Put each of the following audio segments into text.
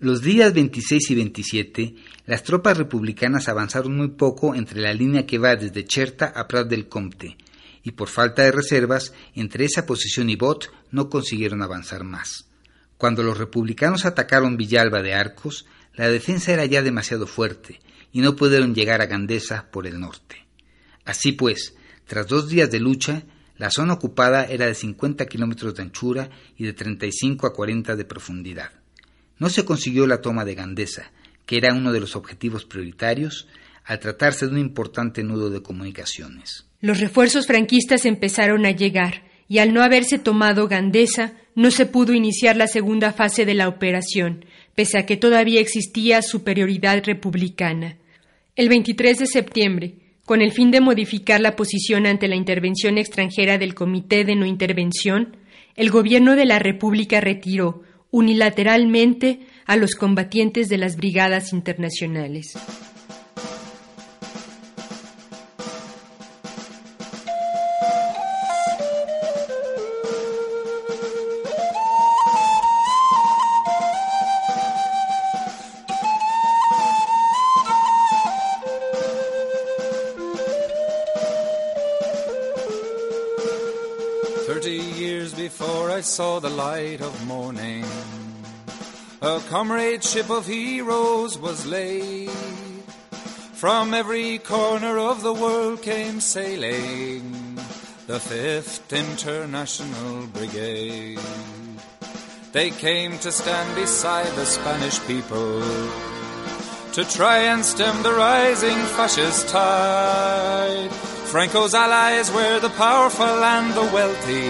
Los días 26 y 27, las tropas republicanas avanzaron muy poco entre la línea que va desde Cherta a Prat del Comte, y por falta de reservas, entre esa posición y Bot no consiguieron avanzar más. Cuando los republicanos atacaron Villalba de Arcos, la defensa era ya demasiado fuerte y no pudieron llegar a Gandesa por el norte. Así pues, tras dos días de lucha, la zona ocupada era de 50 kilómetros de anchura y de 35 a 40 de profundidad. No se consiguió la toma de Gandesa, que era uno de los objetivos prioritarios, al tratarse de un importante nudo de comunicaciones. Los refuerzos franquistas empezaron a llegar, y al no haberse tomado Gandesa, no se pudo iniciar la segunda fase de la operación, pese a que todavía existía superioridad republicana. El 23 de septiembre, con el fin de modificar la posición ante la intervención extranjera del Comité de No Intervención, el gobierno de la República retiró, unilateralmente a los combatientes de las brigadas internacionales. Saw the light of morning, a comradeship of heroes was laid. From every corner of the world came sailing the 5th International Brigade. They came to stand beside the Spanish people to try and stem the rising fascist tide. Franco's allies were the powerful and the wealthy.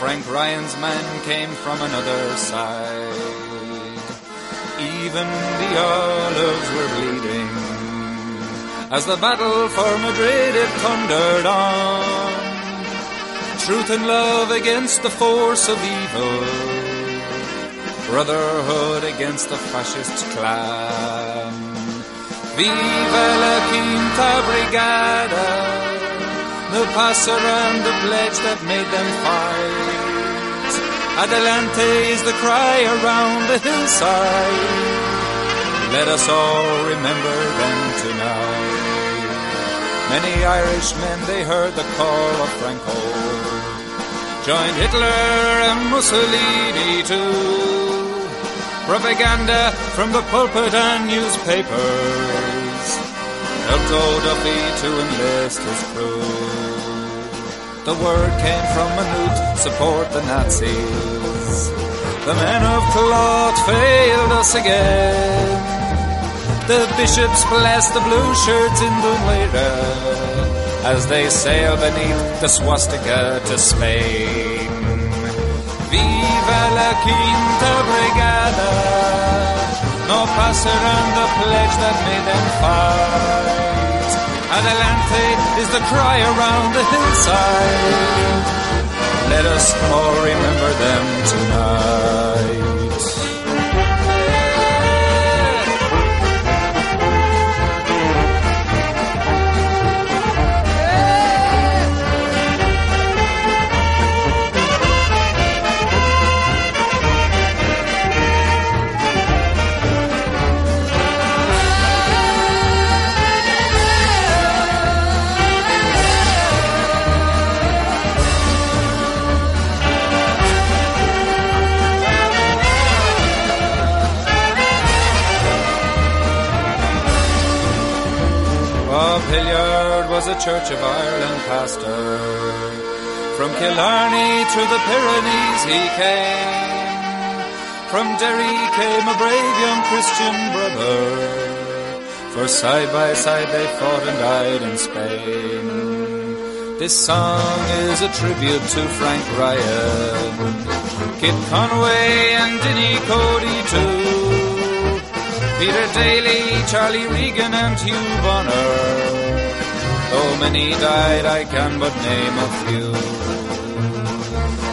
Frank Ryan's men came from another side. Even the olives were bleeding as the battle for Madrid it thundered on. Truth and love against the force of evil. Brotherhood against the fascist clan. Viva la Quinta Brigada, the passer and the pledge that made them fight. Adelante is the cry around the hillside. Let us all remember them tonight. Many Irishmen, they heard the call of Franco. Joined Hitler and Mussolini too propaganda from the pulpit and newspapers helped old Duffy to enlist his crew. The word came from Manute, support the Nazis. The men of cloth failed us again. The bishops blessed the blue shirts in Dunleira as they sail beneath the swastika to Spain. Viva la Quinta Brigada. No passaran the pledge that made them fight. Adelante is the cry around the hillside. Let us all remember them tonight. Hilliard was a Church of Ireland pastor. From Killarney to the Pyrenees he came. From Derry came a brave young Christian brother. For side by side they fought and died in Spain. This song is a tribute to Frank Ryan, Kit Conway and Dinny Cody too. Peter Daly, Charlie Regan, and Hugh Bonner. Many died, I can but name a few.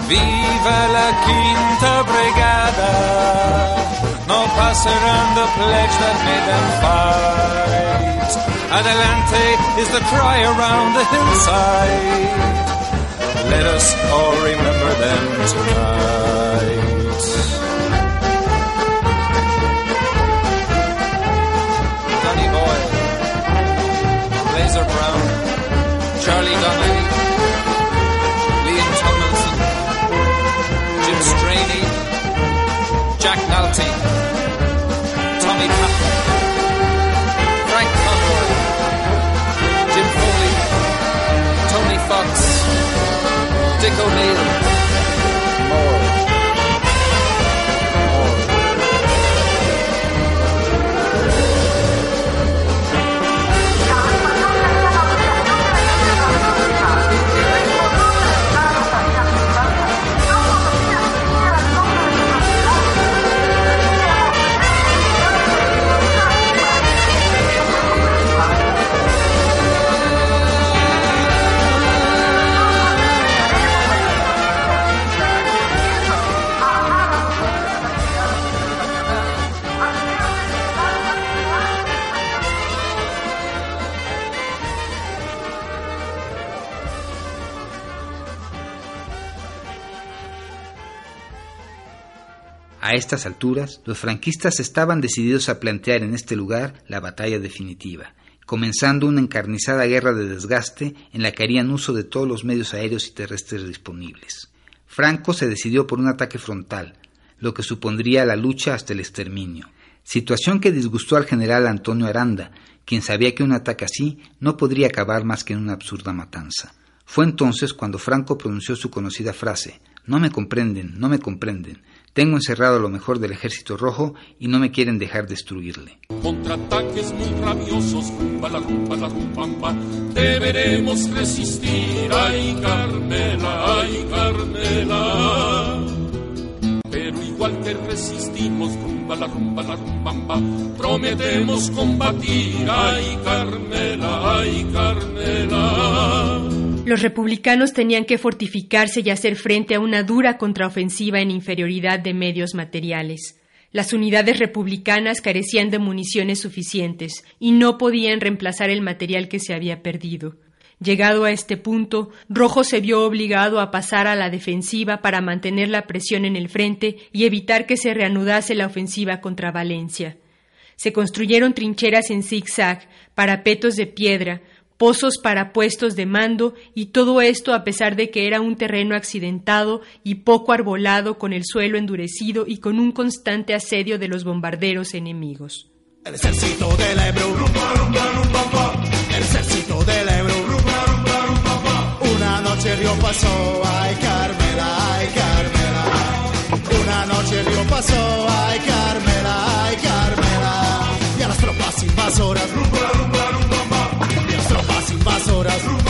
Viva la Quinta Brigada! No passerán the pledge that made them fight. Adelante is the cry around the hillside. Let us all remember them tonight. 都没。A estas alturas, los franquistas estaban decididos a plantear en este lugar la batalla definitiva, comenzando una encarnizada guerra de desgaste en la que harían uso de todos los medios aéreos y terrestres disponibles. Franco se decidió por un ataque frontal, lo que supondría la lucha hasta el exterminio, situación que disgustó al general Antonio Aranda, quien sabía que un ataque así no podría acabar más que en una absurda matanza. Fue entonces cuando Franco pronunció su conocida frase No me comprenden, no me comprenden. Tengo encerrado lo mejor del ejército rojo y no me quieren dejar destruirle. Contraataques muy rabiosos, rumba la rumba la rumbamba, deberemos resistir, ay Carmela, ay Carmela. Pero igual que resistimos, rumba la rumba la rumbamba, prometemos combatir, ay Carmela, ay Carmela. Los republicanos tenían que fortificarse y hacer frente a una dura contraofensiva en inferioridad de medios materiales. Las unidades republicanas carecían de municiones suficientes y no podían reemplazar el material que se había perdido. Llegado a este punto, Rojo se vio obligado a pasar a la defensiva para mantener la presión en el frente y evitar que se reanudase la ofensiva contra Valencia. Se construyeron trincheras en zigzag, parapetos de piedra, pozos para puestos de mando y todo esto a pesar de que era un terreno accidentado y poco arbolado con el suelo endurecido y con un constante asedio de los bombarderos enemigos. El ejército del Ebro, el ejército del Ebro, una noche río pasó, ay Carmela, ay Carmela, una noche el río pasó, ay Carmela, ay Carmela, y a las tropas invasoras, invasoras.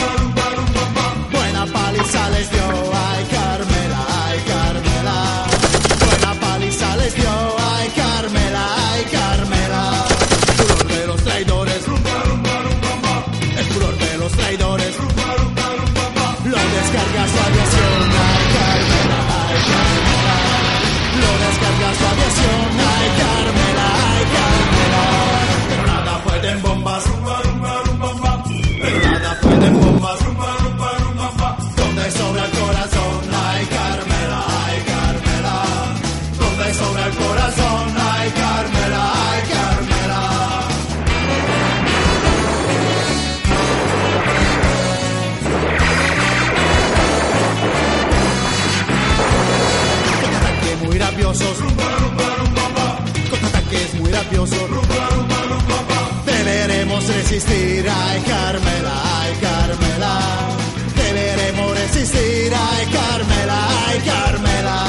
resistir, ay Carmela, ay Carmela. Deberemos resistir, ay Carmela, ay Carmela.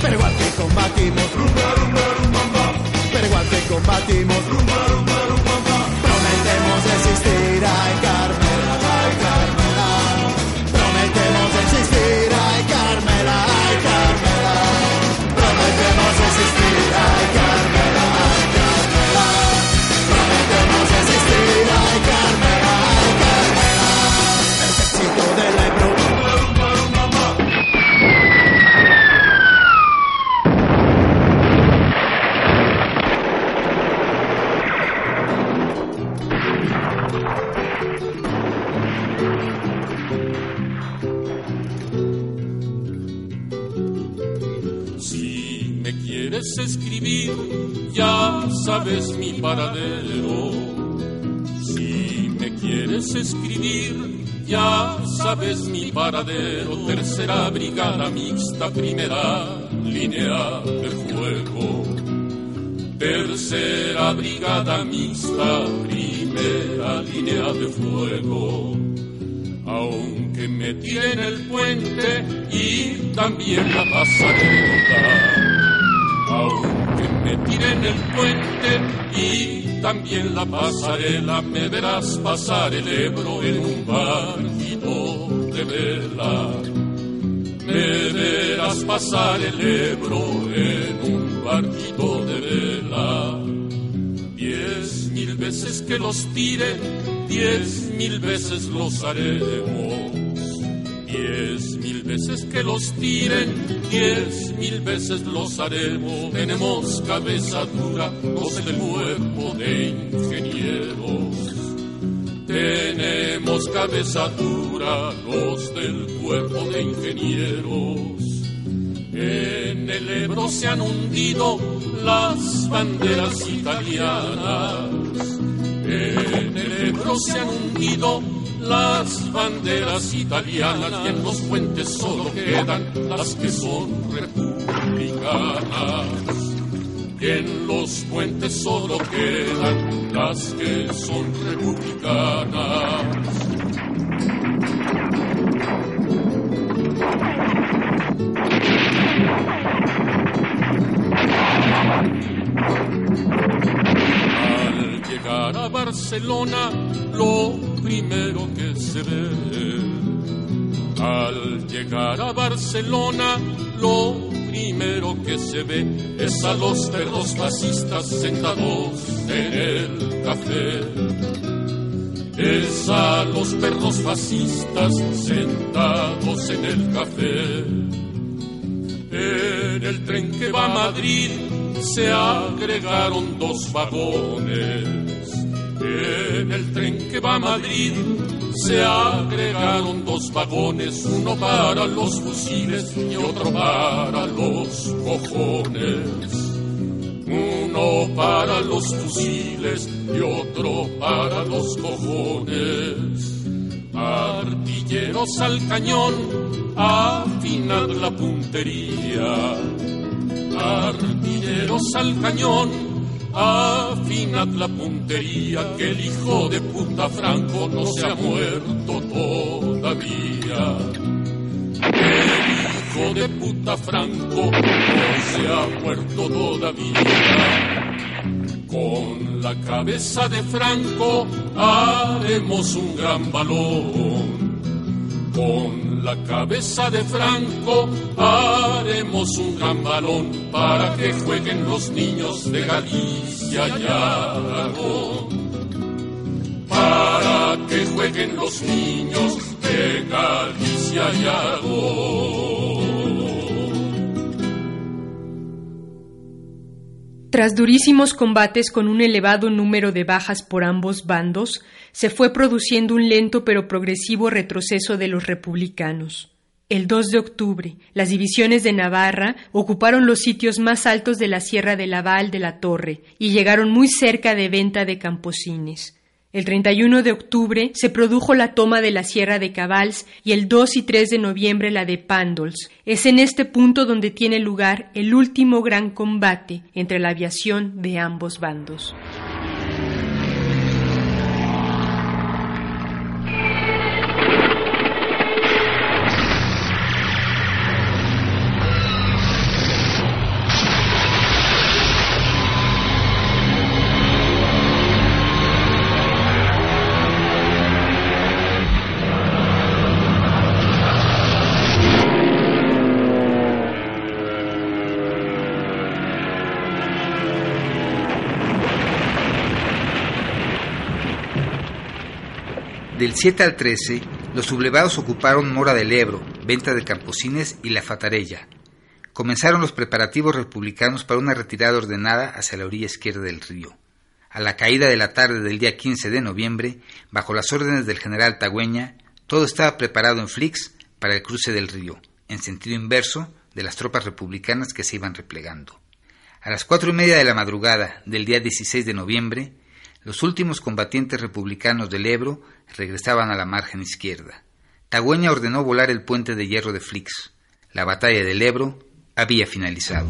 Pero igual que combatimos, rumba, rumba, rumba, pero igual que combatimos, rumba. Paradero. Si me quieres escribir, ya sabes mi paradero. Tercera brigada mixta, primera línea de fuego. Tercera brigada mixta, primera línea de fuego aunque me tiene el puente y también la pasarela. Aunque me tiren el puente y también la pasarela, me verás pasar el Ebro en un barquito de vela. Me verás pasar el Ebro en un barquito de vela. Diez mil veces que los tire diez mil veces los haremos. Veces que los tiren, diez mil veces los haremos. Tenemos cabeza dura, los del cuerpo de ingenieros. Tenemos cabeza dura, los del cuerpo de ingenieros. En el Ebro se han hundido las banderas italianas en el Ebro se han hundido las banderas italianas y en los puentes solo quedan las que son republicanas. Y en los puentes solo quedan las que son republicanas. llegar a Barcelona, lo primero que se ve. Al llegar a Barcelona, lo primero que se ve es a los perros fascistas sentados en el café. Es a los perros fascistas sentados en el café. En el tren que va a Madrid se agregaron dos vagones en el tren que va a Madrid se agregaron dos vagones, uno para los fusiles y otro para los cojones. Uno para los fusiles y otro para los cojones. Artilleros al cañón, afinad la puntería. Artilleros al cañón, afinad la puntería, que el hijo de puta Franco no se ha muerto todavía. El hijo de puta Franco no se ha muerto todavía. Con la cabeza de Franco haremos un gran balón. Con la cabeza de Franco haremos un gran balón para que jueguen los niños de Galicia y Aragón. Para que jueguen los niños de Galicia y Aragón. Tras durísimos combates con un elevado número de bajas por ambos bandos, se fue produciendo un lento pero progresivo retroceso de los republicanos. El 2 de octubre, las divisiones de Navarra ocuparon los sitios más altos de la Sierra de Laval de la Torre y llegaron muy cerca de Venta de Camposines. El 31 de octubre se produjo la toma de la Sierra de Cabals y el 2 y 3 de noviembre la de Pandols. Es en este punto donde tiene lugar el último gran combate entre la aviación de ambos bandos. Del 7 al 13, los sublevados ocuparon Mora del Ebro, Venta de Camposines y La Fatarella. Comenzaron los preparativos republicanos para una retirada ordenada hacia la orilla izquierda del río. A la caída de la tarde del día 15 de noviembre, bajo las órdenes del general Tagüeña, todo estaba preparado en Flix para el cruce del río, en sentido inverso de las tropas republicanas que se iban replegando. A las cuatro y media de la madrugada del día 16 de noviembre, los últimos combatientes republicanos del Ebro regresaban a la margen izquierda. Tagüeña ordenó volar el puente de hierro de Flix. La batalla del Ebro había finalizado.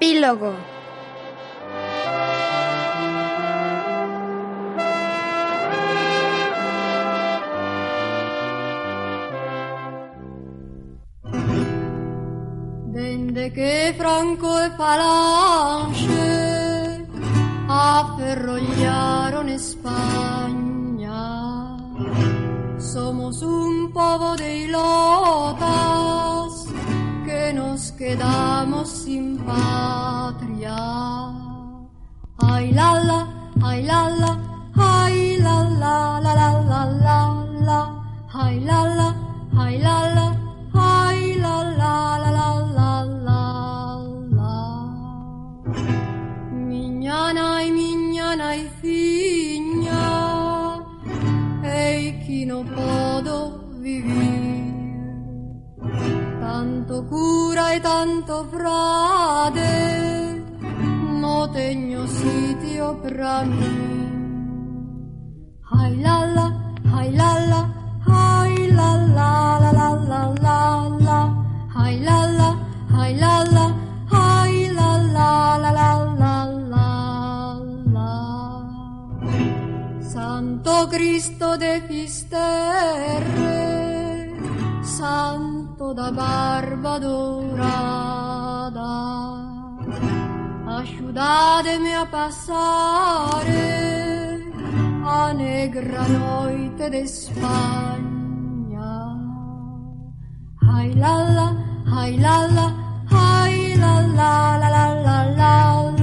Epílogo. Dende que Franco e Falange aferrollaron España, somos un povo de ilotas que nos quedamos sin patria. Ay la la, ay la la, ay la la la la la la ay la la, ay la la, tanto frade, no tengo sitio para mí. Ay la la, ay la la, ay la la la la la la la, ay la la, ay la la, ay la la la la la la la. Santo Cristo de Fisterre, Santo da barba dorada, ayudadme a passare a negra noite de España. Ay la la, ay la la, ay la la la la la la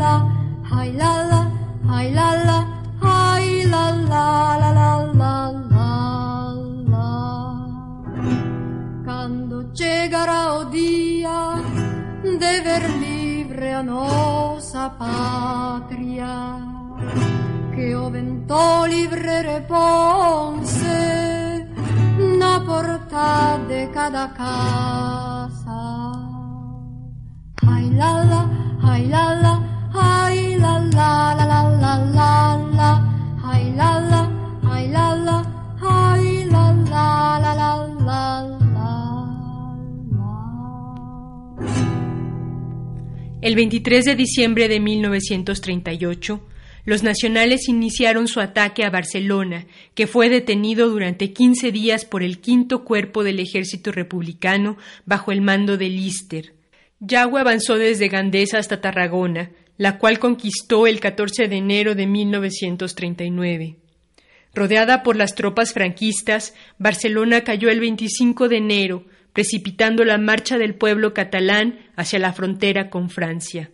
nosa patria, que o vento libre reponse na porta de cada casa. Ay la la, ay la la, ay la la la la la la El 23 de diciembre de 1938, los nacionales iniciaron su ataque a Barcelona, que fue detenido durante 15 días por el quinto cuerpo del ejército republicano bajo el mando de Lister. Yagüe avanzó desde Gandesa hasta Tarragona, la cual conquistó el 14 de enero de 1939. Rodeada por las tropas franquistas, Barcelona cayó el 25 de enero, precipitando la marcha del pueblo catalán hacia la frontera con Francia.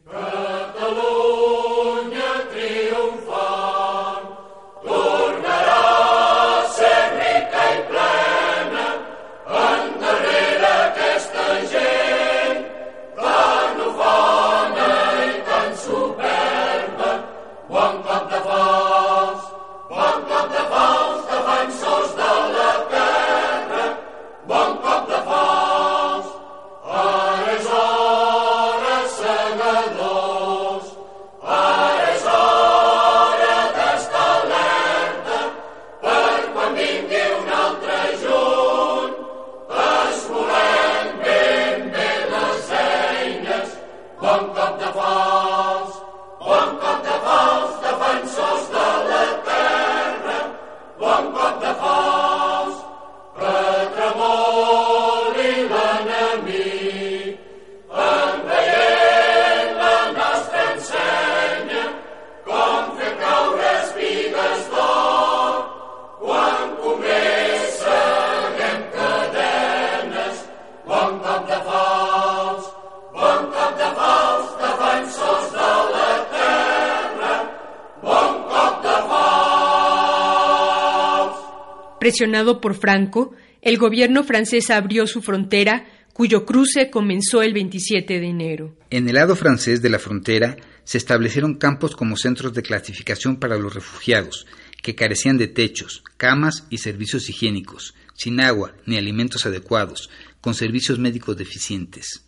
Por Franco, el gobierno francés abrió su frontera, cuyo cruce comenzó el 27 de enero. En el lado francés de la frontera se establecieron campos como centros de clasificación para los refugiados, que carecían de techos, camas y servicios higiénicos, sin agua ni alimentos adecuados, con servicios médicos deficientes.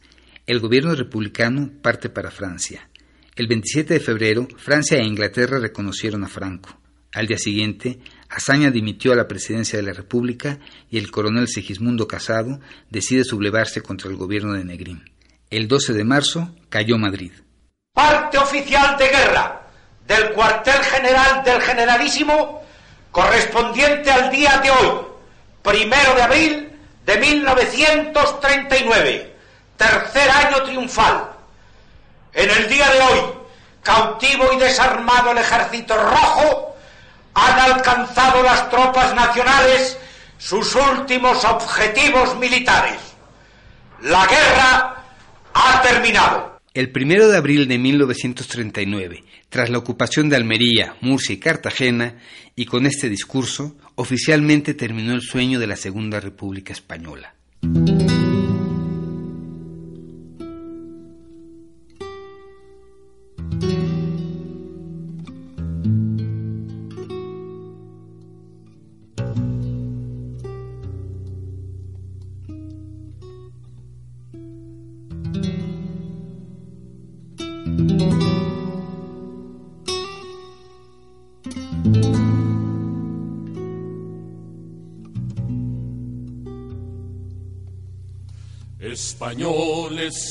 El gobierno republicano parte para Francia. El 27 de febrero, Francia e Inglaterra reconocieron a Franco. Al día siguiente, Azaña dimitió a la presidencia de la República y el coronel Segismundo Casado decide sublevarse contra el gobierno de Negrín. El 12 de marzo cayó Madrid. Parte oficial de guerra del cuartel general del generalísimo correspondiente al día de hoy, primero de abril de 1939, tercer año triunfal. En el día de hoy, cautivo y desarmado el ejército rojo, han alcanzado las tropas nacionales sus últimos objetivos militares. La guerra ha terminado. El primero de abril de 1939, tras la ocupación de Almería, Murcia y Cartagena, y con este discurso, oficialmente terminó el sueño de la Segunda República Española.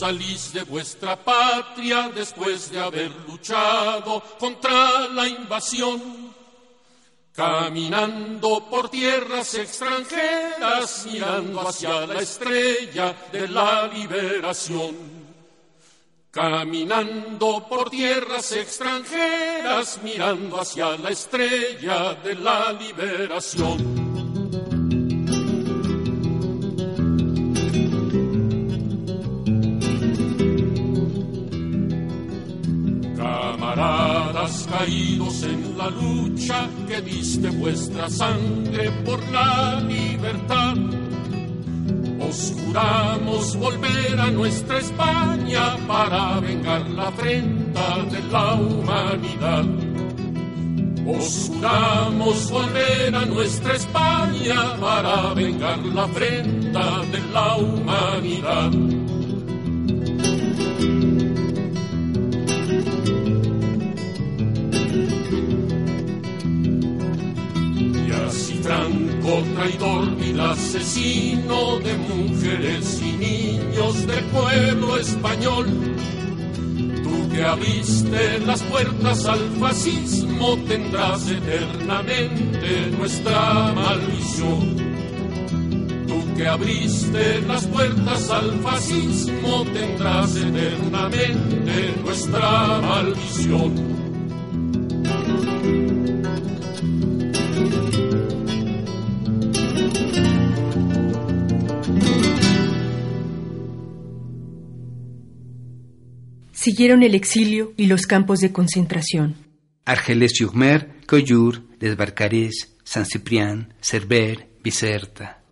Salís de vuestra patria después de haber luchado contra la invasión, caminando por tierras extranjeras, mirando hacia la estrella de la liberación. Caminando por tierras extranjeras, mirando hacia la estrella de la liberación. caídos en la lucha que diste vuestra sangre por la libertad. Os juramos volver a nuestra España para vengar la afrenta de la humanidad. Os juramos volver a nuestra España para vengar la afrenta de la humanidad. Traidor, vil asesino de mujeres y niños del pueblo español. Tú que abriste las puertas al fascismo tendrás eternamente nuestra maldición. Tú que abriste las puertas al fascismo tendrás eternamente nuestra maldición. Siguieron el exilio y los campos de concentración. Argelès-sur-Mer, Collioure, Desbarcarés, San Ciprián, Cerber, Biserta.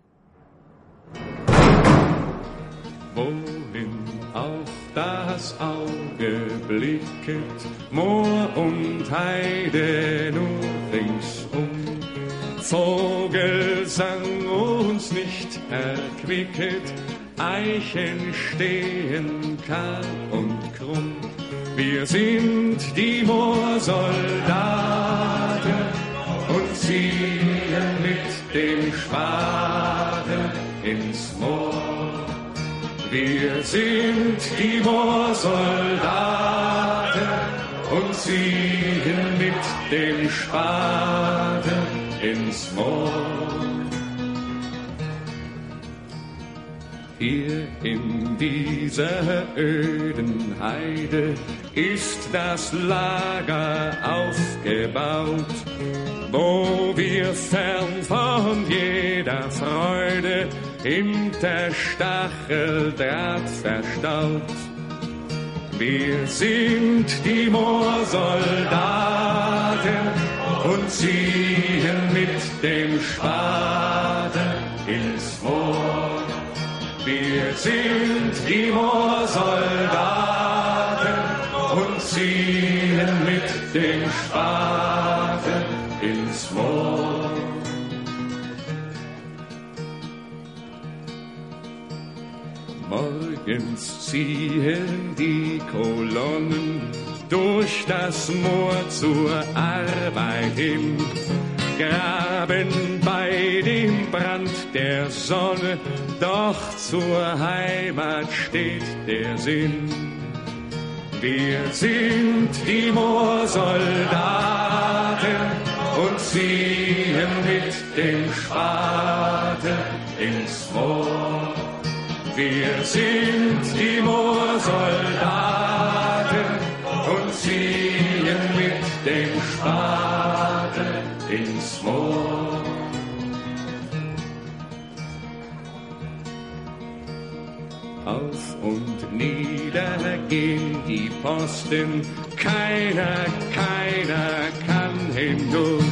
Wohin auf das Auge blicket, Moor und Heide nur ringsum. Vogelsang uns nicht erquicket, Eichen stehen kahl und Spektrum. Wir sind die Moorsoldaten und ziehen mit dem Spaten ins Moor. Wir sind die Moorsoldaten und ziehen mit dem Spaten ins Moor. Hier im dieser öden Heide ist das Lager aufgebaut, wo wir fern von jeder Freude hinter Stacheldraht verstaut. Wir sind die Moorsoldaten und ziehen mit dem Spaß. Wir sind die Moorsoldaten und ziehen mit den Spaten ins Moor. Morgens ziehen die Kolonnen durch das Moor zur Arbeit im Graben dem Brand der Sonne, doch zur Heimat steht der Sinn. Wir sind die Moorsoldaten und ziehen mit dem Spaten ins Moor. Wir sind die Moorsoldaten und ziehen mit dem Spaten und niedergehen die Posten. Keiner, keiner kann hindurch.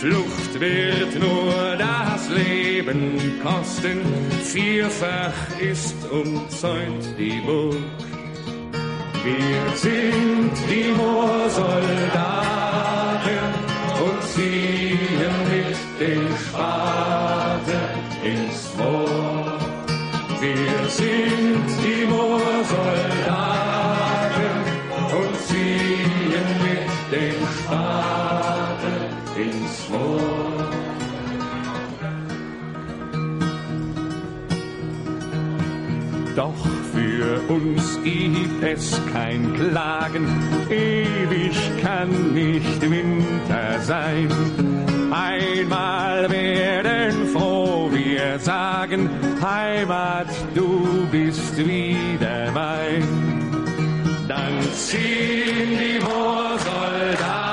Flucht wird nur das Leben kosten. Vierfach ist umzäunt die Burg. Wir sind die Moorsoldaten und ziehen mit den Spaten. Doch für uns gibt es kein Klagen, ewig kann nicht Winter sein. Einmal werden froh wir sagen, Heimat, du bist wieder mein. Dann ziehen die Moorsoldaten.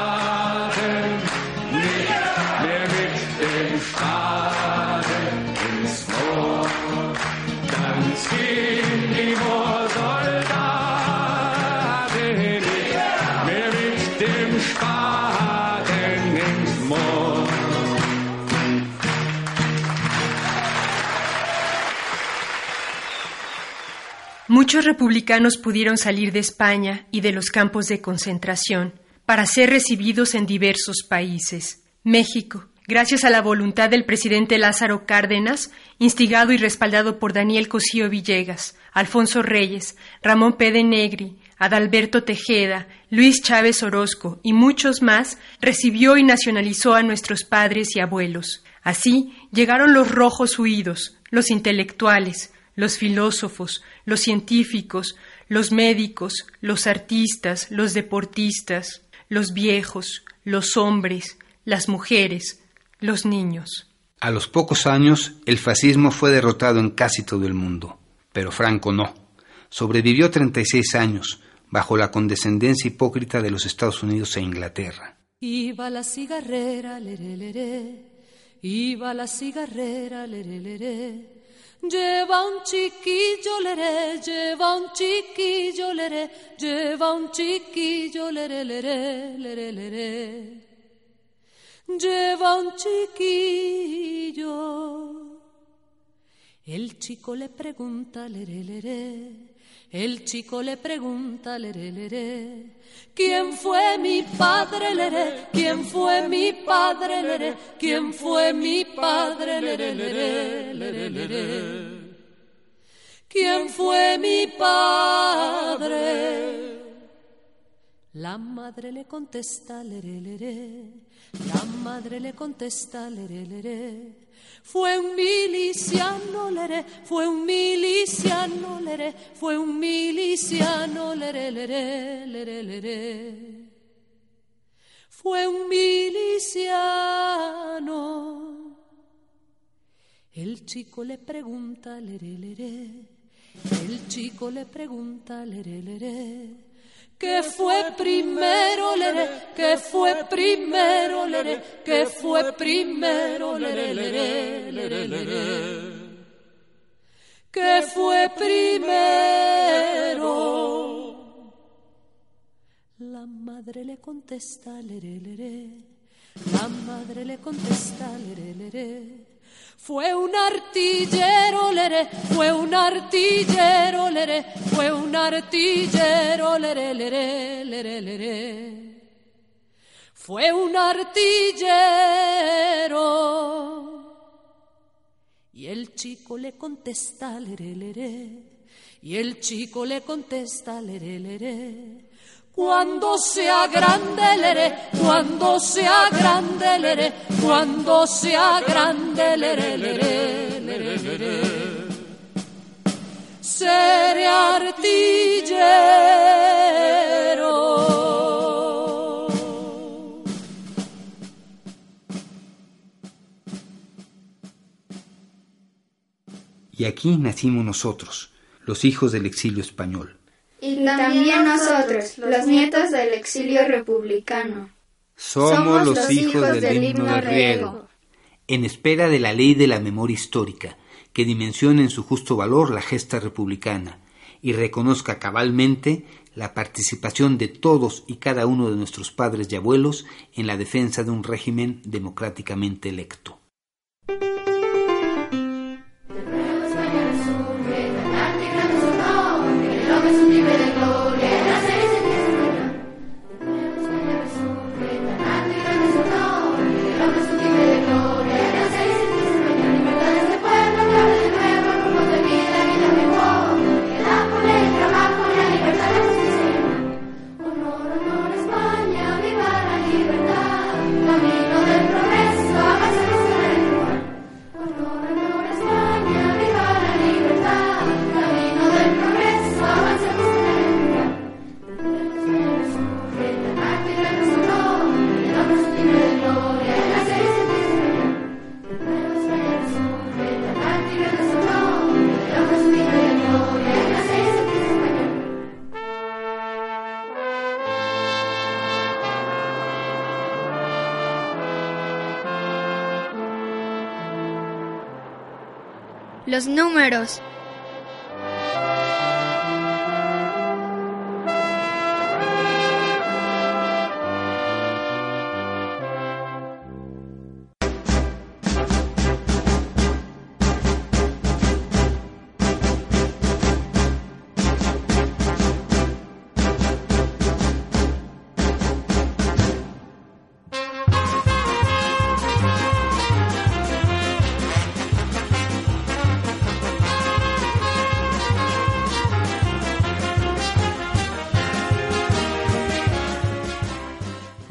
Muchos republicanos pudieron salir de España y de los campos de concentración para ser recibidos en diversos países. México, gracias a la voluntad del presidente Lázaro Cárdenas, instigado y respaldado por Daniel Cosío Villegas, Alfonso Reyes, Ramón P. Negri, Adalberto Tejeda, Luis Chávez Orozco y muchos más, recibió y nacionalizó a nuestros padres y abuelos. Así llegaron los rojos huidos, los intelectuales, los filósofos, los científicos, los médicos, los artistas, los deportistas, los viejos, los hombres, las mujeres, los niños. A los pocos años, el fascismo fue derrotado en casi todo el mundo, pero Franco no. Sobrevivió 36 años, bajo la condescendencia hipócrita de los Estados Unidos e Inglaterra. Iba la cigarrera, leré, leré. Iba la cigarrera, leré. Lleva un chiquillo, leré, lleva un chiquillo, leré, lleva un chiquillo, leré, leré, leré, leré. Lleva un chiquillo. El chico le pregunta, leré, leré. El chico le pregunta, leré, ¿quién fue mi padre, leré? ¿Quién fue mi padre, leré? ¿Quién fue mi padre, leré, leré? ¿Quién fue mi padre? La madre le contesta, leré. La madre le contesta, leré. Fue un miliciano, leré, fue un miliciano, leré, fue un miliciano, leré, leré, leré, leré. Fue un miliciano. El chico le pregunta, leré, leré. El chico le pregunta, leré, leré. ¿Qué fue primero, leré? ¿Qué fue primero, leré? ¿Qué fue primero, leré, leré, leré, leré? ¿Qué fue primero? La madre le contesta, leré, leré. La madre le contesta, leré, leré. Fue un artillero, leré, fue un artillero, leré, fue un artillero, leré, leré, leré, leré. Fue un artillero. Y el chico le contesta, leré, leré. Y el chico le contesta, leré, leré. Cuando sea grande leré, cuando sea grande leré, cuando sea grande leré, leré, leré. Seré artillero. Y aquí nacimos nosotros, los hijos del exilio español. Y también nosotros, los nietos del exilio republicano. Somos, los, hijos, del, himno de riego, en espera de la ley de la memoria histórica, que dimensione en su justo valor la gesta republicana y reconozca cabalmente la participación de todos y cada uno de nuestros padres y abuelos en la defensa de un régimen democráticamente electo. Los números.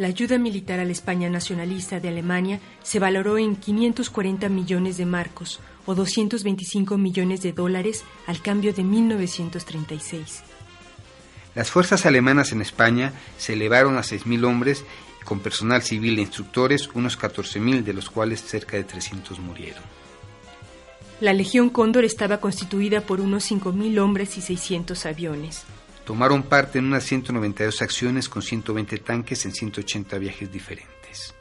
La ayuda militar a la España nacionalista de Alemania se valoró en 540 millones de marcos o 225 millones de dólares al cambio de 1936. Las fuerzas alemanas en España se elevaron a 6.000 hombres con personal civil e instructores, unos 14.000 de los cuales cerca de 300 murieron. La Legión Cóndor estaba constituida por unos 5.000 hombres y 600 aviones. Tomaron parte en unas 192 acciones con 120 tanques en 180 viajes diferentes.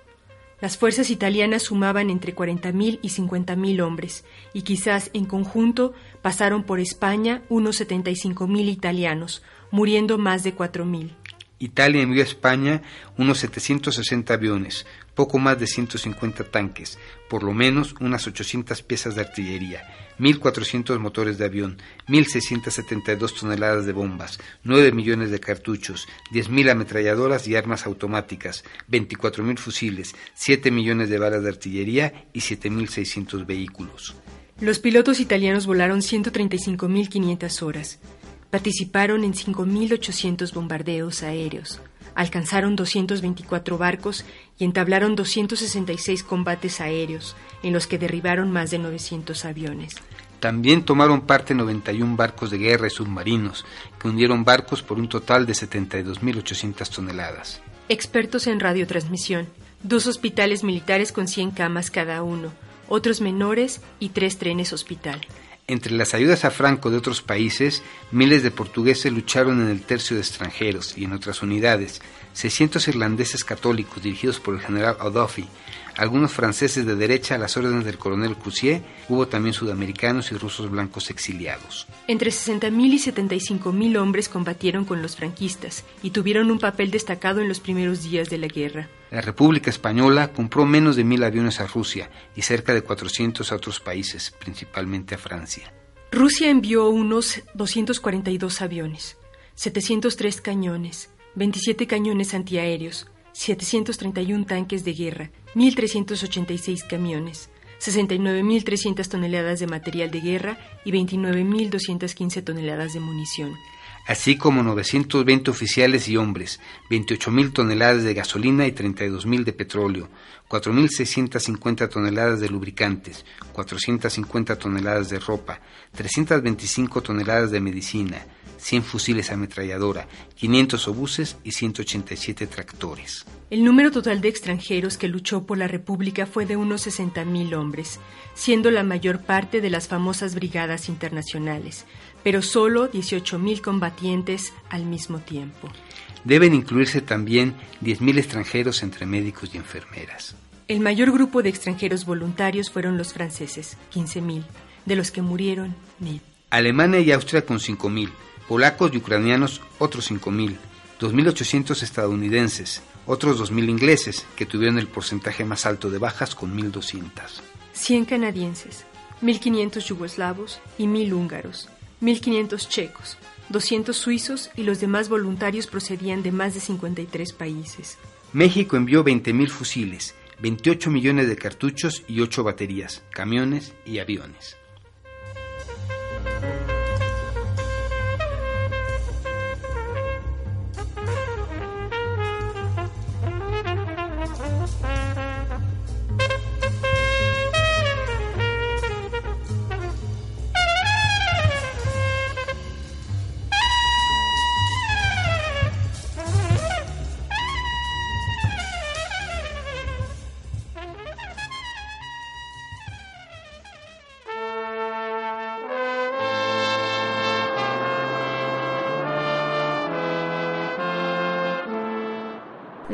Las fuerzas italianas sumaban entre 40.000 y 50.000 hombres, y quizás en conjunto pasaron por España unos 75.000 italianos, muriendo más de 4.000. Italia envió a España unos 760 aviones, poco más de 150 tanques, por lo menos unas 800 piezas de artillería, 1.400 motores de avión, 1.672 toneladas de bombas, 9 millones de cartuchos, 10.000 ametralladoras y armas automáticas, 24.000 fusiles, 7 millones de balas de artillería y 7.600 vehículos. Los pilotos italianos volaron 135.500 horas. Participaron en 5.800 bombardeos aéreos. Alcanzaron 224 barcos y entablaron 266 combates aéreos, en los que derribaron más de 900 aviones. También tomaron parte 91 barcos de guerra y submarinos, que hundieron barcos por un total de 72.800 toneladas. Expertos en radiotransmisión. Dos hospitales militares con 100 camas cada uno, otros menores y tres trenes hospital. Entre las ayudas a Franco de otros países, miles de portugueses lucharon en el tercio de extranjeros y en otras unidades, 600 irlandeses católicos dirigidos por el general O'Duffy, algunos franceses de derecha a las órdenes del coronel Crucier, hubo también sudamericanos y rusos blancos exiliados. Entre 60.000 y 75.000 hombres combatieron con los franquistas y tuvieron un papel destacado en los primeros días de la guerra. La República Española compró menos de mil aviones a Rusia y cerca de 400 a otros países, principalmente a Francia. Rusia envió unos 242 aviones, 703 cañones, 27 cañones antiaéreos, 731 tanques de guerra, 1.386 camiones, 69.300 toneladas de material de guerra y 29.215 toneladas de munición. Así como 920 oficiales y hombres, 28.000 toneladas de gasolina y 32.000 de petróleo, 4.650 toneladas de lubricantes, 450 toneladas de ropa, 325 toneladas de medicina, 100 fusiles ametralladora, 500 obuses y 187 tractores. El número total de extranjeros que luchó por la República fue de unos 60.000 hombres, siendo la mayor parte de las famosas brigadas internacionales, pero solo 18.000 combatientes al mismo tiempo. Deben incluirse también 10.000 extranjeros entre médicos y enfermeras. El mayor grupo de extranjeros voluntarios fueron los franceses, 15.000, de los que murieron 1.000. Alemania y Austria con 5.000, polacos y ucranianos otros 5.000, 2.800 estadounidenses, otros 2.000 ingleses, que tuvieron el porcentaje más alto de bajas con 1.200. 100 canadienses, 1.500 yugoslavos y 1.000 húngaros, 1.500 checos, 200 suizos y los demás voluntarios procedían de más de 53 países. México envió 20.000 fusiles, 28 millones de cartuchos y 8 baterías, camiones y aviones.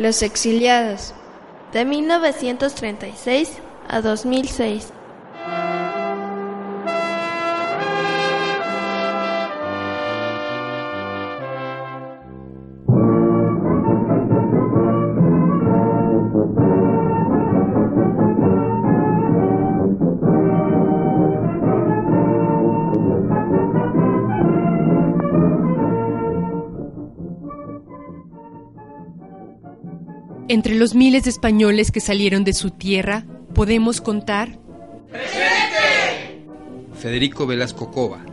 Los exiliados. De 1936 a 2006. Los miles de españoles que salieron de su tierra, podemos contar Federico Velasco Cova,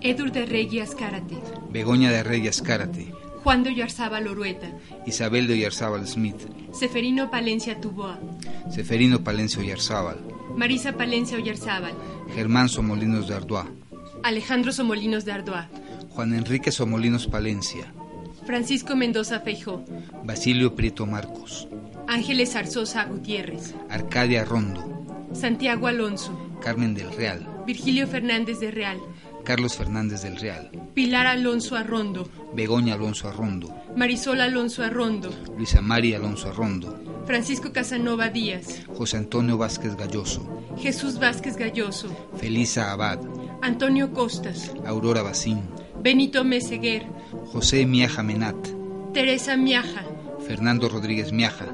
Edur de Reyes Cárate, Begoña de Reyes Cárate, Juan de Oyarzábal Orueta, Isabel de Oyarzábal Smith, Seferino Palencia Tuboa, Seferino Palencia Oyarzábal, Marisa Palencia Oyarzábal, Germán Somolinos de Ardois, Alejandro Somolinos de Ardois, Juan Enrique Somolinos Palencia, Francisco Mendoza Feijó, Basilio Prieto Marcos, Ángeles Arzosa Gutiérrez, Arcadia Rondo, Santiago Alonso, Carmen del Real, Virgilio Fernández de Real, Carlos Fernández del Real, Pilar Alonso Arrondo, Begoña Alonso Arrondo, Marisol Alonso Arrondo, Luisa María Alonso Arrondo, Francisco Casanova Díaz, José Antonio Vázquez Galloso, Jesús Vázquez Galloso, Felisa Abad, Antonio Costas, Aurora Bacín, Benito Meseguer, José Miaja Menat, Teresa Miaja, Fernando Rodríguez Miaja,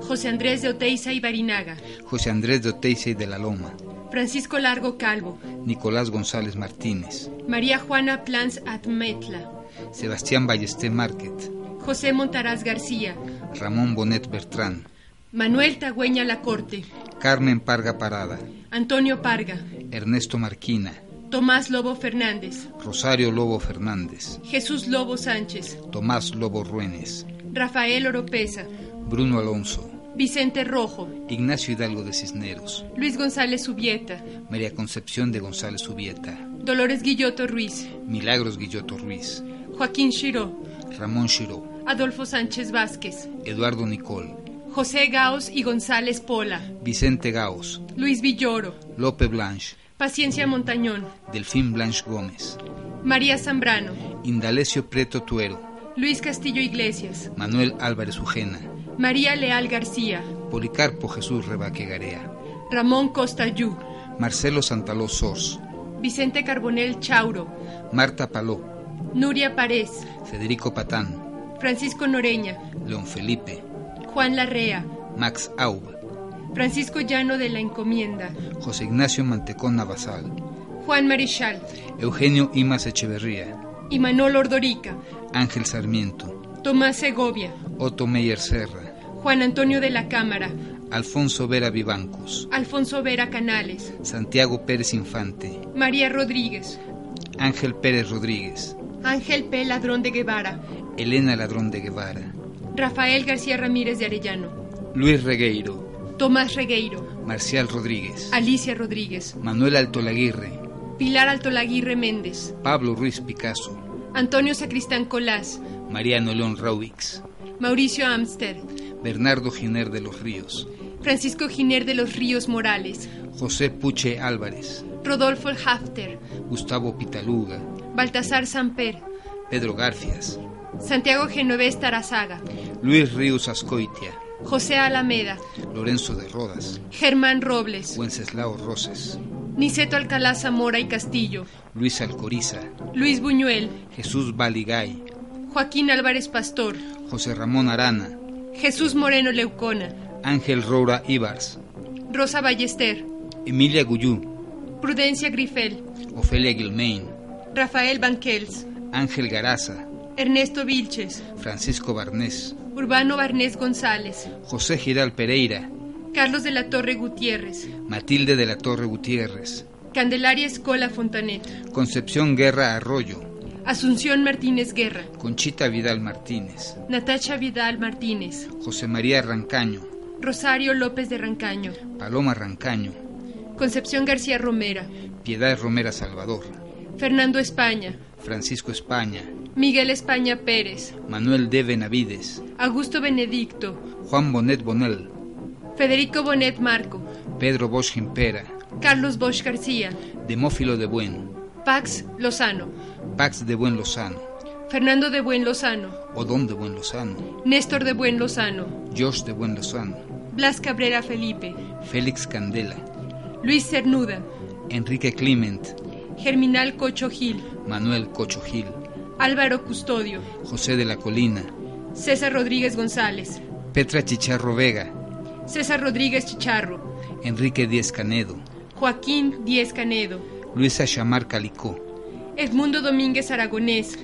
José Andrés de Oteiza y Barinaga, José Andrés de Oteiza y de la Loma, Francisco Largo Calvo, Nicolás González Martínez, María Juana Plans Atmetla, Sebastián Ballesté Market, José Montaraz García, Ramón Bonet Bertrán, Manuel Tagüeña Lacorte, Carmen Parga Parada, Antonio Parga, Ernesto Marquina, Tomás Lobo Fernández, Rosario Lobo Fernández, Jesús Lobo Sánchez, Tomás Lobo Ruénes, Rafael Oropesa, Bruno Alonso, Vicente Rojo, Ignacio Hidalgo de Cisneros, Luis González Subieta, María Concepción de González Subieta, Dolores Guilloto Ruiz, Milagros Guilloto Ruiz, Joaquín Chiró, Ramón Chiró, Adolfo Sánchez Vázquez, Eduardo Nicol, José Gaos y González Pola, Vicente Gaos, Luis Villoro, Lope Blanche, Paciencia Montañón, Delfín Blanche Gómez, María Zambrano, Indalecio Preto Tuero, Luis Castillo Iglesias, Manuel Álvarez Ujena, María Leal García, Policarpo Jesús Rebaque Garea, Ramón Costa Yu, Marcelo Santaló Sors, Vicente Carbonel Chauro, Marta Paló, Nuria Párez, Federico Patán, Francisco Noreña, León Felipe, Juan Larrea, Max Aub, Francisco Llano de la Encomienda, José Ignacio Mantecón Navasal, Juan Marichal, Eugenio Imas Echeverría, Imanol Ordorica, Ángel Sarmiento, Tomás Segovia, Otto Meyer Serra, Juan Antonio de la Cámara, Alfonso Vera Vivancos, Alfonso Vera Canales, Santiago Pérez Infante, María Rodríguez, Ángel Pérez Rodríguez, Ángel P. Ladrón de Guevara, Elena Ladrón de Guevara, Rafael García Ramírez de Arellano, Luis Regueiro, Tomás Regueiro, Marcial Rodríguez, Alicia Rodríguez, Manuel Altolaguirre, Pilar Altolaguirre Méndez, Pablo Ruiz Picasso, Antonio Sacristán Colás, Mariano León Raubix, Mauricio Amster, Bernardo Giner de los Ríos, Francisco Giner de los Ríos Morales, José Puche Álvarez, Rodolfo Hafter, Gustavo Pitaluga, Baltasar Samper, Pedro Garfias, Santiago Genovés Tarazaga, Luis Ríos Ascoitia, José Alameda, Lorenzo de Rodas, Germán Robles, Wenceslao Roses, Niceto Alcalá Zamora y Castillo, Luis Alcoriza, Luis Buñuel, Jesús Baligay, Joaquín Álvarez Pastor, José Ramón Arana, Jesús Moreno Leucona, Ángel Roura Ibars, Rosa Ballester, Emilia Guyú, Prudencia Grifel, Ofelia Gilmain, Rafael Banquels, Ángel Garaza, Ernesto Vilches, Francisco Barnés, Urbano Barnés González, José Giral Pereira, Carlos de la Torre Gutiérrez, Matilde de la Torre Gutiérrez, Candelaria Escola Fontanet, Concepción Guerra Arroyo, Asunción Martínez Guerra, Conchita Vidal Martínez, Natacha Vidal Martínez, José María Rancaño, Rosario López de Rancaño, Paloma Rancaño, Concepción García Romera, Piedad Romera Salvador, Fernando España, Francisco España, Miguel España Pérez, Manuel D. Benavides, Augusto Benedicto, Juan Bonet Bonel, Federico Bonet Marco, Pedro Bosch Gimpera, Carlos Bosch García, Demófilo de Buen, Pax Lozano, Pax de Buen Lozano, Fernando de Buen Lozano, Odón de Buen Lozano, Néstor de Buen Lozano, Josh de Buen Lozano, Blas Cabrera Felipe, Félix Candela, Luis Cernuda, Enrique Clement, Germinal Cocho Gil, Manuel Cocho Gil, Álvaro Custodio, José de la Colina, César Rodríguez González, Petra Chicharro Vega, César Rodríguez Chicharro, Enrique Díez Canedo, Joaquín Díez Canedo, Luisa Chamar Calicó, Edmundo Domínguez Aragonés,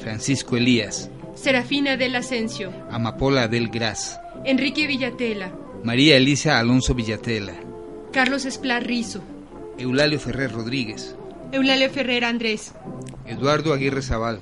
Francisco Elías, Serafina del Asensio, Amapola del Gras, Enrique Villatela, María Elisa Alonso Villatela, Carlos Esplá Rizo, Eulalio Ferrer Rodríguez, Eulalio Ferrer Andrés, Eduardo Aguirre Zaval,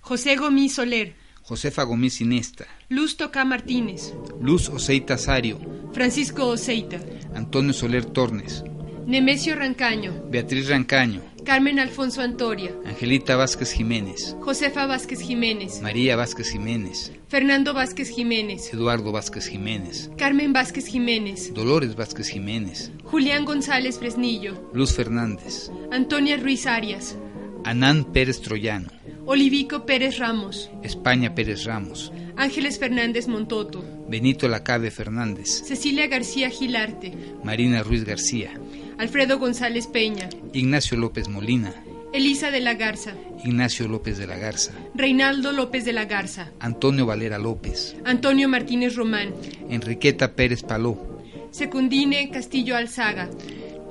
José Gomí Soler, Josefa Gómez Inesta, Luz Toca Martínez, Luz Oseita Sario, Francisco Oseita, Antonio Soler Tornes, Nemesio Rancaño, Beatriz Rancaño, Carmen Alfonso Antoria, Angelita Vázquez Jiménez, Josefa Vázquez Jiménez, María Vázquez Jiménez, Fernando Vázquez Jiménez, Eduardo Vázquez Jiménez, Carmen Vázquez Jiménez, Dolores Vázquez Jiménez, Julián González Fresnillo, Luz Fernández, Antonia Ruiz Arias, Anán Pérez Troyano, Olivico Pérez Ramos, España Pérez Ramos, Ángeles Fernández Montoto, Benito Lacabe Fernández, Cecilia García Gilarte, Marina Ruiz García, Alfredo González Peña, Ignacio López Molina, Elisa de la Garza, Ignacio López de la Garza, Reinaldo López de la Garza, Antonio Valera López, Antonio Martínez Román, Enriqueta Pérez Paló, Secundine Castillo Alzaga,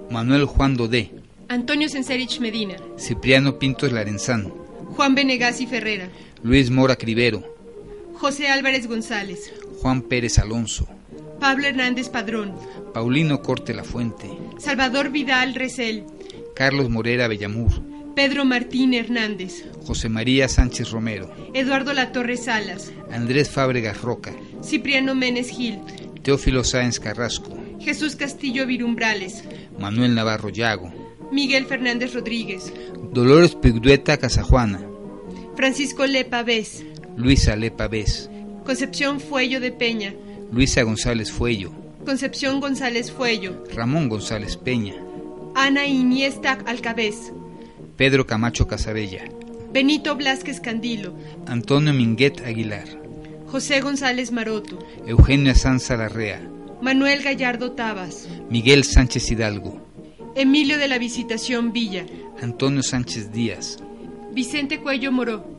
Manuel Juan Dodé, Antonio Senserich Medina, Cipriano Pintos Larenzán, Juan Benegasi Ferrera, Luis Mora Crivero, José Álvarez González, Juan Pérez Alonso, Pablo Hernández Padrón, Paulino Corte La Fuente, Salvador Vidal Resel, Carlos Morera Bellamur, Pedro Martín Hernández, José María Sánchez Romero, Eduardo Latorre Salas, Andrés Fábregas Roca, Cipriano Menes Gil, Teófilo Sáenz Carrasco, Jesús Castillo Virumbrales, Manuel Navarro Llago, Miguel Fernández Rodríguez, Dolores Pigdueta Casajuana, Francisco Lepa Vez, Luisa Lepa Vez, Concepción Fuello de Peña, Luisa González Fuello, Concepción González Fuello, Ramón González Peña, Ana Iniesta Alcabez, Pedro Camacho Casabella, Benito Blasquez Candilo, Antonio Minguet Aguilar, José González Maroto, Eugenio Sanza Larrea, Manuel Gallardo Tabas, Miguel Sánchez Hidalgo, Emilio de la Visitación Villa, Antonio Sánchez Díaz, Vicente Cuello Moró,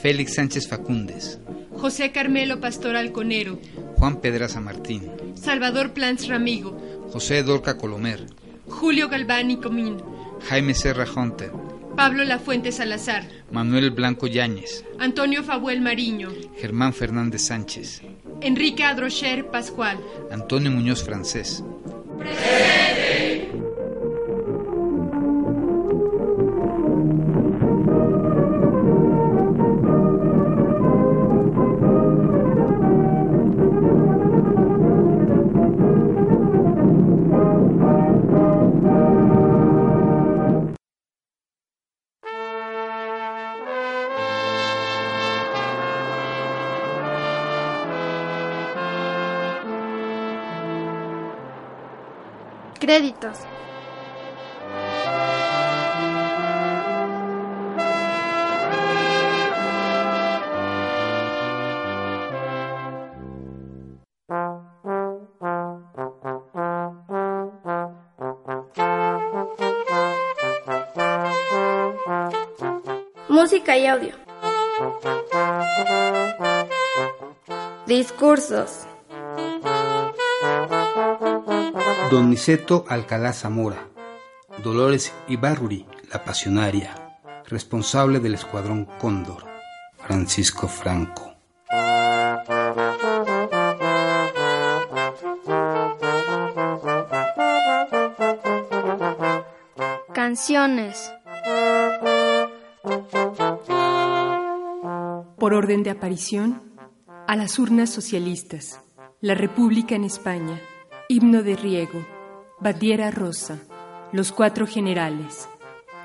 Félix Sánchez Facúndez, José Carmelo Pastor Alconero, Juan Pedraza Martín, Salvador Plans Ramigo, José Dorca Colomer, Julio Galvani Comín, Jaime Serra Hunter, Pablo Lafuente Salazar, Manuel Blanco Yáñez, Antonio Fabuel Mariño, Germán Fernández Sánchez, Enrique Adrocher Pascual, Antonio Muñoz Francés. Créditos. Música y audio. Discursos. Don Niceto Alcalá Zamora, Dolores Ibarruri, la pasionaria, responsable del escuadrón Cóndor, Francisco Franco. Canciones. Por orden de aparición, a las urnas socialistas, la República en España, himno de riego, bandiera rosa, los cuatro generales,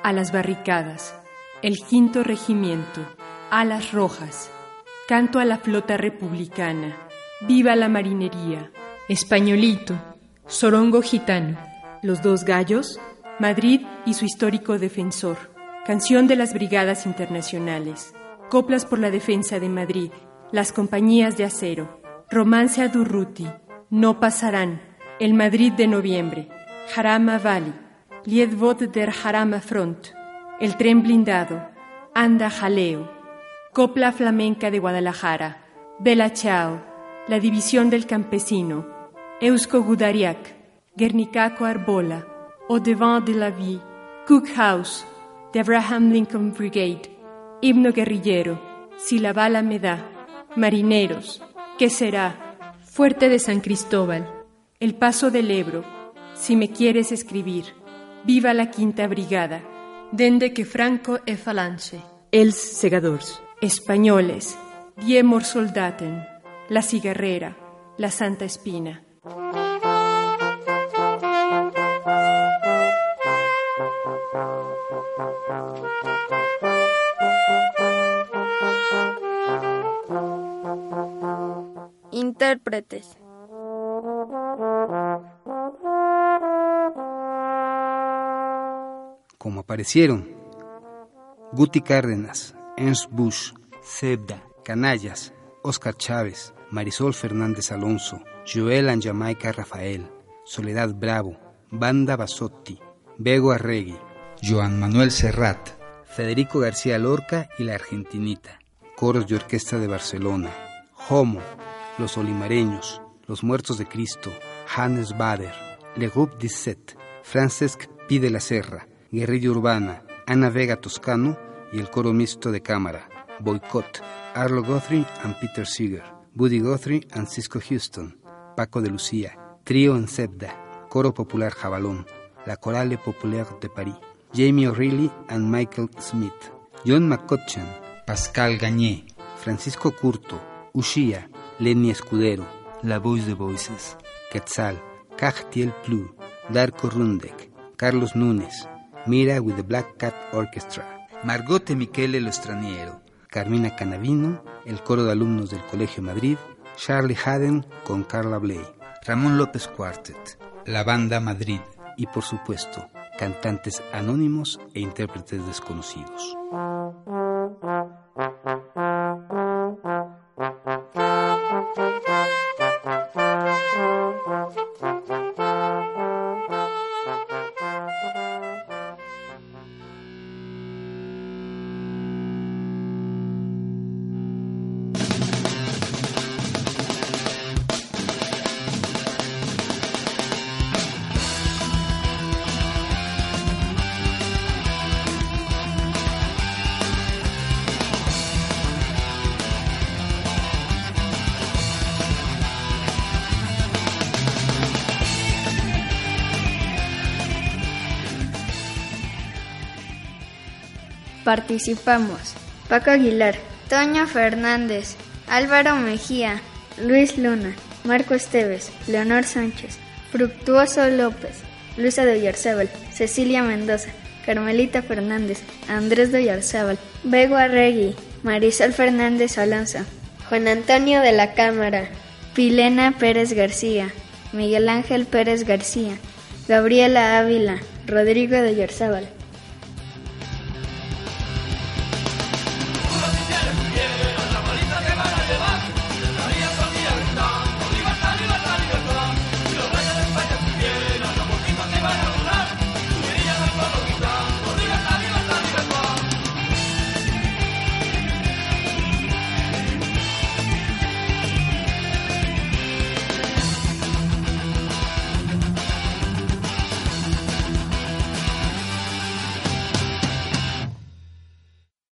a las barricadas, el quinto regimiento, alas rojas, canto a la flota republicana, viva la marinería, españolito, sorongo gitano, los dos gallos, Madrid y su histórico defensor, canción de las brigadas internacionales, coplas por la defensa de Madrid, las compañías de acero, romance a Durruti, no pasarán, el Madrid de noviembre, Jarama Valley, Liedvot der Jarama Front, el tren blindado, Anda Jaleo, Copla Flamenca de Guadalajara, Bella Chao, la División del Campesino, Eusko Gudariak, Guernicaco Arbola, Au Devant de la Vie, Cook House, de Abraham Lincoln Brigade, Himno Guerrillero, Si la bala me da, Marineros, ¿qué será? Fuerte de San Cristóbal, El Paso del Ebro, Si me quieres escribir, Viva la Quinta Brigada, Dende que Franco e Falange, Els Segadors, Españoles, Die Soldaten, La Cigarrera, La Santa Espina. Intérpretes. Aparecieron Guti Cárdenas, Ernst Busch, Zebda, Canallas, Oscar Chávez, Marisol Fernández Alonso, Joel Anjamaica Rafael, Soledad Bravo, Banda Basotti, Bego Arregui, Joan Manuel Serrat, Federico García Lorca y la Argentinita, coros de orquesta de Barcelona, Homo, Los Olimareños, Los Muertos de Cristo, Hannes Bader, Le Groupe 17, Francesc de la Serra, Guerrilla Urbana, Ana Vega Toscano y el coro mixto de cámara, Boycott, Arlo Guthrie and Peter Seeger, Buddy Guthrie and Cisco Houston, Paco de Lucía, Trío en Zebda, Coro Popular Jabalón, La Chorale Populaire de París, Jamie O'Reilly and Michael Smith, John McCutcheon, Pascal Gagné, Francisco Curto, Ushia, Lenny Escudero, La Voz de Voices, Quetzal, Cajtiel Plu, Darko Rundek, Carlos Núñez, Mira with the Black Cat Orchestra, Margote Michele Lo Straniero, Carmina Canavino, el coro de alumnos del Colegio Madrid, Charlie Haden con Carla Bley, Ramón López Quartet, la banda Madrid. Y por supuesto cantantes anónimos e intérpretes desconocidos. Participamos. Paco Aguilar, Toño Fernández, Álvaro Mejía, Luis Luna, Marco Esteves, Leonor Sánchez, Fructuoso López, Luisa de Oyarzábal, Cecilia Mendoza, Carmelita Fernández, Andrés de Oyarzábal, Bego Arregui, Marisol Fernández Alonso, Juan Antonio de la Cámara, Pilena Pérez García, Miguel Ángel Pérez García, Gabriela Ávila, Rodrigo de Oyarzábal,